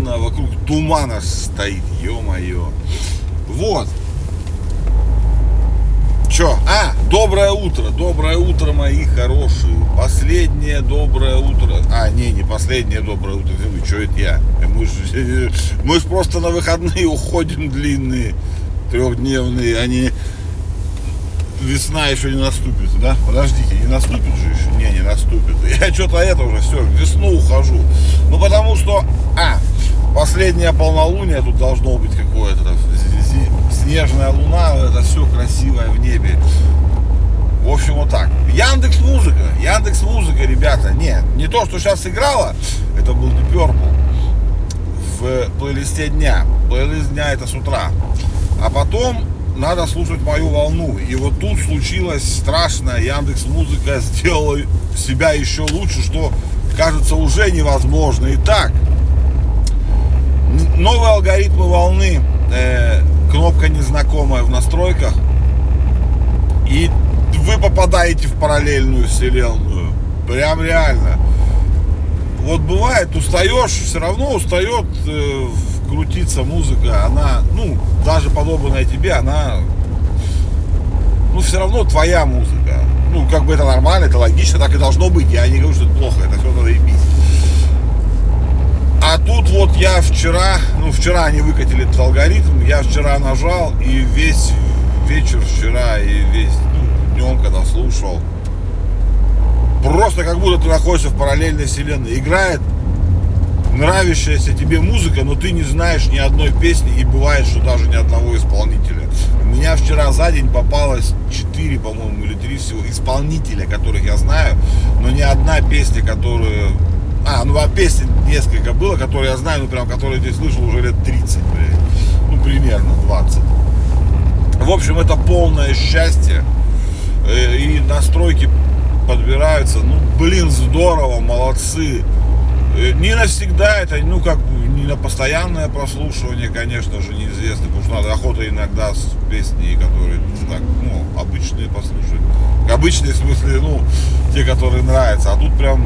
Холодно, вокруг тумана стоит, ё-моё. Вот. Чё? А, доброе утро, доброе утро, мои хорошие. Последнее доброе утро. А, не, не последнее доброе утро. Вы, что это я? Мы же мы ж просто на выходные уходим длинные, трехдневные. Они весна еще не наступит, да? Подождите, не наступит же еще? Не, не наступит. Я что-то это уже все, весну ухожу. Ну, потому что, а, последнее полнолуние тут должно быть какое-то, снежная луна, это все красивое в небе. В общем, вот так. Яндекс Музыка, Яндекс Музыка, ребята, нет, не то, что сейчас играла, это был Deep Purple в плейлисте дня. Плейлист дня это с утра. А потом надо слушать мою волну. И вот тут случилось страшное. Яндекс Музыка сделала себя еще лучше, что кажется уже невозможно. Итак, новые алгоритмы волны. Э, кнопка незнакомая в настройках. И вы попадаете в параллельную вселенную. Прям реально. Вот бывает, устаешь, все равно устает э, крутиться музыка, она, ну, даже подобранная тебе, она, ну, все равно твоя музыка. Ну, как бы это нормально, это логично, так и должно быть. Я не говорю, что это плохо, это все надо ебись. А тут вот я вчера, ну, вчера они выкатили этот алгоритм, я вчера нажал, и весь вечер вчера, и весь, ну, днем, когда слушал, просто как будто ты находишься в параллельной вселенной. Играет нравящаяся тебе музыка, но ты не знаешь ни одной песни, и бывает, что даже ни одного исполнителя. У меня вчера за день попалось 4, по-моему, или 3 всего исполнителя, которых я знаю, но ни одна песня, которую... А, ну а песен несколько было, которые я знаю, ну прям, которые я слышал уже лет 30, блядь. Ну, примерно 20. В общем, это полное счастье. Э, и настройки подбираются. Ну, блин, здорово, молодцы. Э, не навсегда это, ну, как бы, не на постоянное прослушивание, конечно же, неизвестно, потому что надо охота иногда с песни, которые, ну, так, ну, обычные послушать. Обычные, в смысле, ну, те, которые нравятся. А тут прям,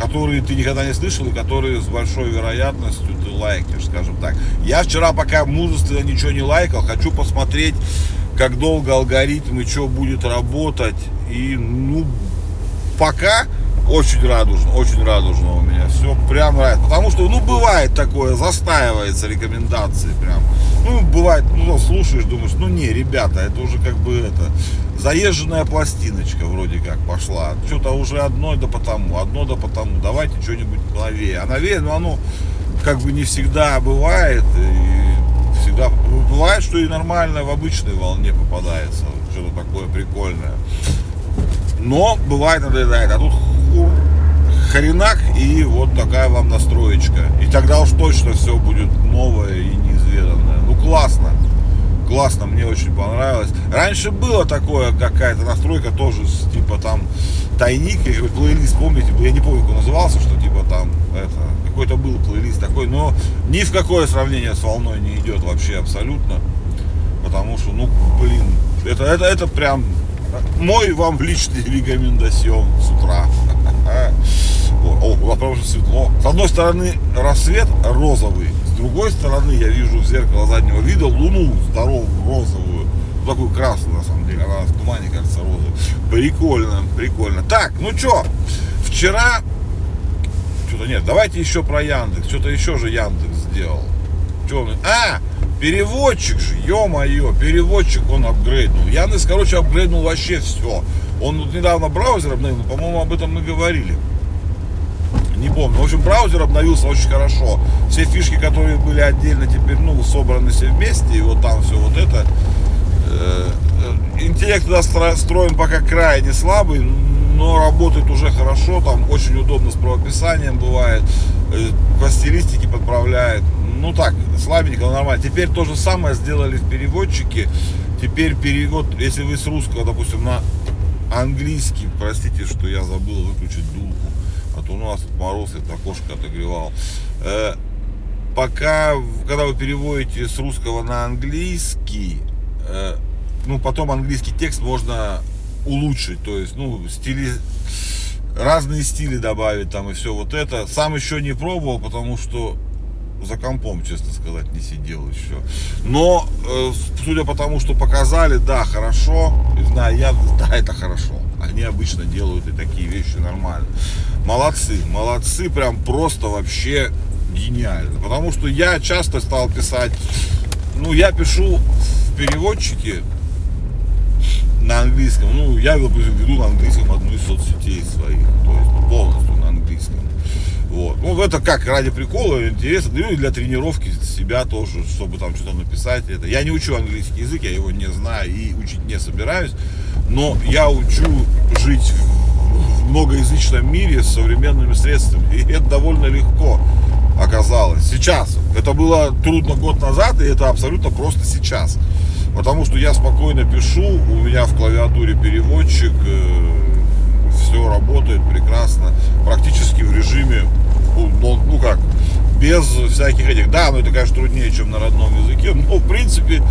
которые ты никогда не слышал и которые с большой вероятностью ты лайкнешь, скажем так. Я вчера, пока мужественно ничего не лайкал, хочу посмотреть, как долго алгоритм и что будет работать. И, ну, пока очень радужно, очень радужно у меня. Все прям нравится. Потому что, ну, бывает такое, застаивается рекомендации прям. Ну, бывает, ну, слушаешь, думаешь, ну, не, ребята, это уже как бы это, заезженная пластиночка вроде как пошла. Что-то уже одно да потому, одно да потому. Давайте что-нибудь новее. А новее, ну, оно как бы не всегда бывает. И всегда бывает, что и нормально в обычной волне попадается. Что-то такое прикольное. Но бывает надоедает. А тут хренак и вот такая вам настроечка. И тогда уж точно все будет новое и неизведанное. Ну классно. Классно, мне очень понравилось. Раньше было такое, какая-то настройка тоже, типа там тайник, плейлист, помните, я не помню, как он назывался, что типа там это, какой-то был плейлист такой, но ни в какое сравнение с волной не идет вообще абсолютно. Потому что, ну, блин, это, это, это прям мой вам личный рекомендацион с утра. О, у вас уже светло. С одной стороны рассвет розовый, с другой стороны я вижу в зеркало заднего вида луну здоровую, розовую. Такую красную, на самом деле. Она в тумане кажется розовой. Прикольно, прикольно. Так, ну что, вчера... Что-то нет, давайте еще про Яндекс. Что-то еще же Яндекс сделал. Что он... А, переводчик же, ё-моё, переводчик он апгрейднул. Яндекс, короче, апгрейднул вообще все. Он вот недавно браузер обновил, по-моему, об этом мы говорили. Не помню. В общем, браузер обновился очень хорошо. Все фишки, которые были отдельно, теперь, ну, собраны все вместе. И вот там все вот это. Э, интеллект туда строен пока крайне слабый, но работает уже хорошо. Там очень удобно с правописанием бывает. Э, по стилистике подправляет. Ну так, слабенько, но нормально. Теперь то же самое сделали в переводчике. Теперь перевод, если вы с русского, допустим, на английский, простите, что я забыл выключить дулку, то у нас тут мороз, это окошко отогревал. Э, пока, когда вы переводите с русского на английский, э, ну, потом английский текст можно улучшить, то есть, ну, стили, разные стили добавить там и все вот это. Сам еще не пробовал, потому что за компом, честно сказать, не сидел еще. Но, э, судя по тому, что показали, да, хорошо. И знаю я, да, это хорошо. Они обычно делают и такие вещи нормально. Молодцы, молодцы, прям просто вообще гениально. Потому что я часто стал писать, ну, я пишу в переводчике на английском. Ну, я, допустим, веду на английском одну из соцсетей своих. То есть полностью на английском. Вот. Ну, это как ради прикола, интересно, ну и для тренировки себя тоже, чтобы там что-то написать. Это. Я не учу английский язык, я его не знаю и учить не собираюсь, но я учу жить в многоязычном мире с современными средствами. И это довольно легко оказалось. Сейчас. Это было трудно год назад, и это абсолютно просто сейчас. Потому что я спокойно пишу, у меня в клавиатуре переводчик, э, все работает прекрасно, практически в режиме, ну, ну как, без всяких этих, да, но это, конечно, труднее, чем на родном языке, но, в принципе,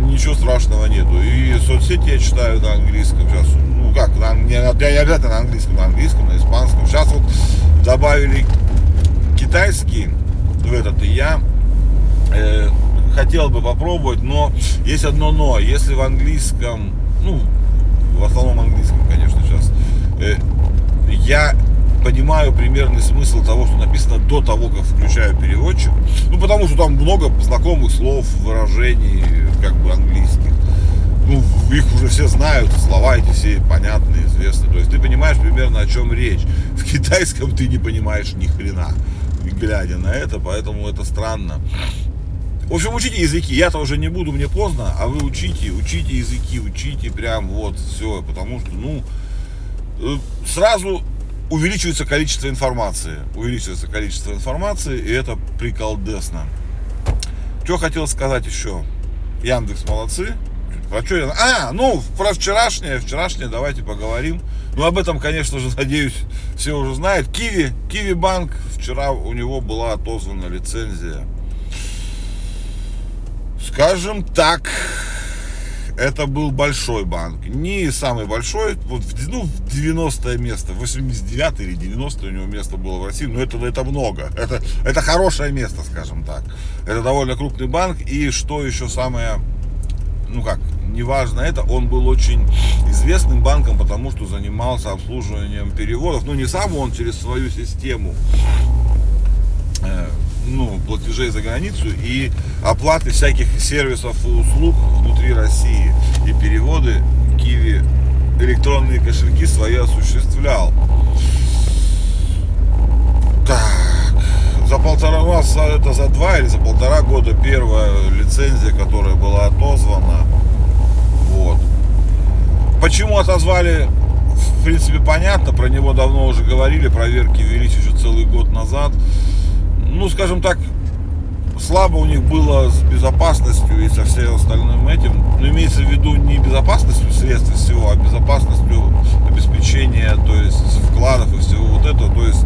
ничего страшного нету. И соцсети я читаю на английском сейчас, ну как, на, не, не обязательно на английском, на английском, на испанском. Сейчас вот добавили китайский в этот, и я э, хотел бы попробовать, но есть одно но. Если в английском, ну, в основном английском, конечно, сейчас, Э, я понимаю примерный смысл того, что написано до того, как включаю переводчик. Ну, потому что там много знакомых слов, выражений, как бы английских. Ну, их уже все знают, слова эти все понятные, известны. То есть ты понимаешь примерно о чем речь. В китайском ты не понимаешь ни хрена, глядя на это, поэтому это странно. В общем, учите языки. Я-то уже не буду, мне поздно, а вы учите, учите языки, учите прям вот все, потому что, ну, Э, сразу увеличивается количество информации. Увеличивается количество информации, и это приколдесно. Что хотел сказать еще? Яндекс молодцы. Про что я... А, ну, про вчерашнее, вчерашнее давайте поговорим. Ну, об этом, конечно же, надеюсь, все уже знают. Киви, Киви Банк, вчера у него была отозвана лицензия. Скажем так, это был большой банк. Не самый большой, вот, ну, 90 место, 89 или 90 у него место было в России, но это, это много. Это, это хорошее место, скажем так. Это довольно крупный банк. И что еще самое, ну как, неважно это, он был очень известным банком, потому что занимался обслуживанием переводов. Ну, не сам он, через свою систему э, ну, платежей за границу и оплаты всяких сервисов и услуг внутри России. И переводы Киви электронные кошельки свои осуществлял. Так, за полтора у нас это за два или за полтора года первая лицензия, которая была отозвана. Вот. Почему отозвали, в принципе, понятно, про него давно уже говорили, проверки велись еще целый год назад ну, скажем так, слабо у них было с безопасностью и со всем остальным этим. Но имеется в виду не безопасностью средств всего, а безопасностью обеспечения, то есть вкладов и всего вот этого. То есть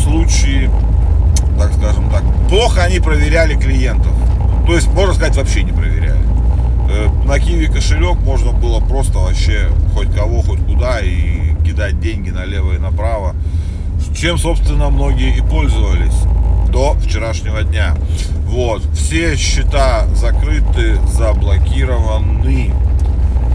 случаи, так скажем так, плохо они проверяли клиентов. То есть, можно сказать, вообще не проверяли. Э, на Киви кошелек можно было просто вообще хоть кого, хоть куда и кидать деньги налево и направо. Чем, собственно, многие и пользовались до вчерашнего дня. Вот, все счета закрыты, заблокированы.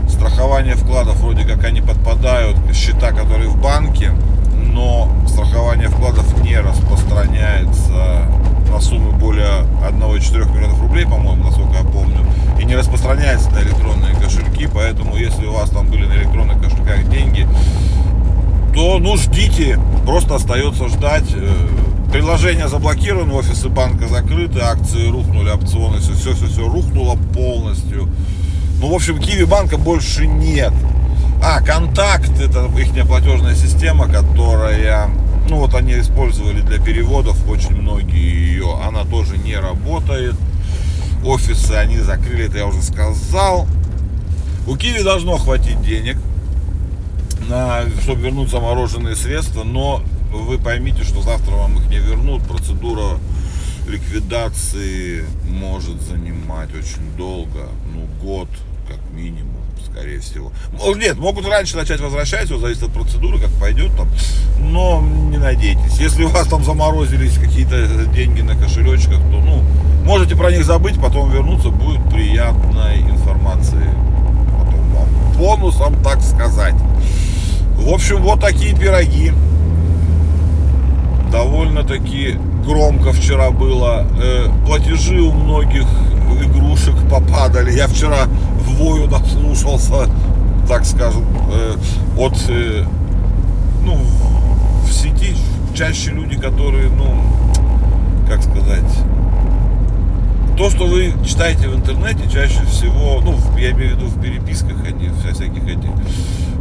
Страхование вкладов вроде как они подпадают, счета, которые в банке, но страхование вкладов не распространяется на суммы более 1,4 миллионов рублей, по-моему, насколько я помню, и не распространяется на электронные кошельки, поэтому если у вас там были на электронных кошельках деньги, то ну ждите, просто остается ждать. Э, Приложение заблокировано, офисы банка закрыты, акции рухнули, опционы, все, все, все, все рухнуло полностью. Ну, в общем, Киви банка больше нет. А, Контакт, это их платежная система, которая, ну вот они использовали для переводов, очень многие ее, она тоже не работает. Офисы они закрыли, это я уже сказал. У Киви должно хватить денег, на, чтобы вернуть замороженные средства, но вы поймите, что завтра вам их не вернут. Процедура ликвидации может занимать очень долго, ну год, как минимум, скорее всего. Нет, могут раньше начать возвращать, все зависит от процедуры, как пойдет там, но не надейтесь. Если у вас там заморозились какие-то деньги на кошелечках, то, ну, можете про них забыть, потом вернуться, будет приятной информации потом вам. Бонусом, так сказать. В общем, вот такие пироги. Довольно-таки громко вчера было. Э, платежи у многих игрушек попадали. Я вчера в вою наслушался, так скажем, э, от, э, ну, в сети чаще люди, которые, ну, как сказать, то, что вы читаете в интернете, чаще всего, ну, я имею в виду в переписках, в всяких этих,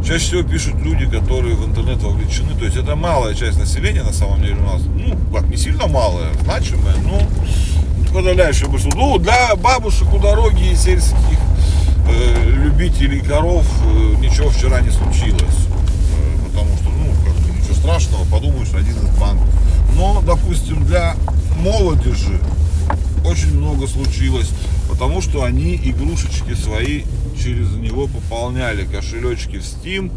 чаще всего пишут люди, которые в интернет вовлечены. То есть это малая часть населения, на самом деле, у нас, ну, как, не сильно малая, значимая, но подавляющее большинство. Ну, для бабушек у дороги и сельских э, любителей коров э, ничего вчера не случилось. Э, потому что, ну, как бы ничего страшного, подумаешь, один из банков. Но, допустим, для молодежи очень много случилось, потому что они игрушечки свои через него пополняли, кошелечки в Steam,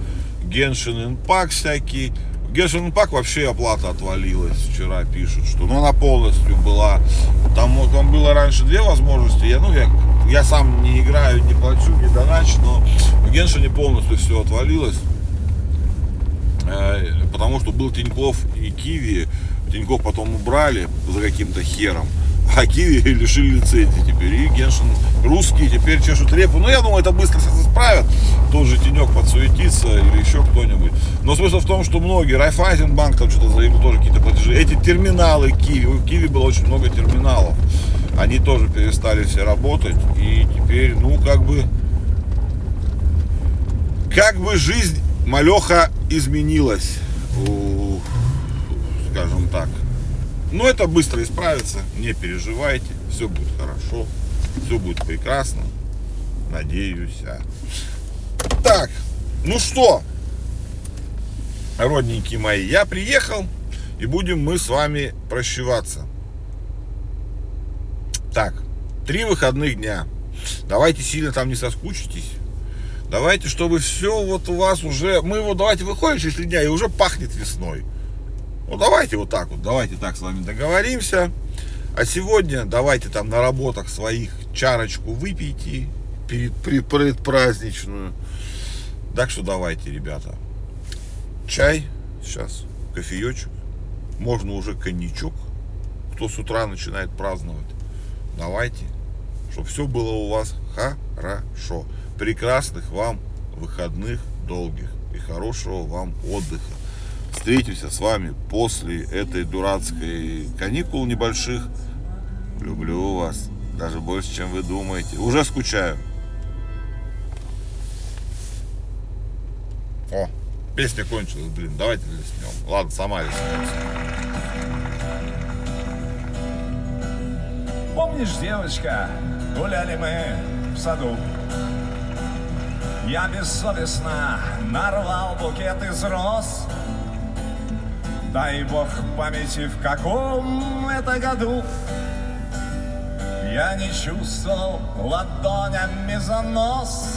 Genshin Impact всякие. Genshin Impact вообще оплата отвалилась, вчера пишут, что ну, она полностью была. Там, там было раньше две возможности, я, ну, я, я сам не играю, не плачу, не доначу, но в Genshin полностью все отвалилось. Э, потому что был Тиньков и Киви, Тиньков потом убрали за каким-то хером Киви лишили лицензии теперь. И Геншин русские теперь чешут репу. Ну, я думаю, это быстро сейчас исправят. Тот же Тенек подсуетится или еще кто-нибудь. Но смысл в том, что многие, Райфайзенбанк там что-то заявил, тоже какие-то платежи. Эти терминалы Киви, у Киви было очень много терминалов. Они тоже перестали все работать. И теперь, ну, как бы, как бы жизнь малеха изменилась. Скажем так. Но это быстро исправится, не переживайте, все будет хорошо, все будет прекрасно, надеюсь. А. Так, ну что, родненькие мои, я приехал, и будем мы с вами прощеваться. Так, три выходных дня. Давайте сильно там не соскучитесь. Давайте, чтобы все вот у вас уже... Мы вот давайте выходим через три дня, и уже пахнет весной. Ну давайте вот так вот, давайте так с вами договоримся. А сегодня давайте там на работах своих чарочку выпейте перед, перед предпраздничную. Так что давайте, ребята. Чай сейчас, кофеечек, можно уже коньячок. Кто с утра начинает праздновать, давайте, чтобы все было у вас хорошо. Прекрасных вам выходных долгих и хорошего вам отдыха встретимся с вами после этой дурацкой каникул небольших. Люблю вас. Даже больше, чем вы думаете. Уже скучаю. О, песня кончилась, блин. Давайте леснем. Ладно, сама леснемся. Помнишь, девочка, гуляли мы в саду? Я бессовестно нарвал букет из роз Дай бог памяти, в каком это году. Я не чувствовал ладонями за нос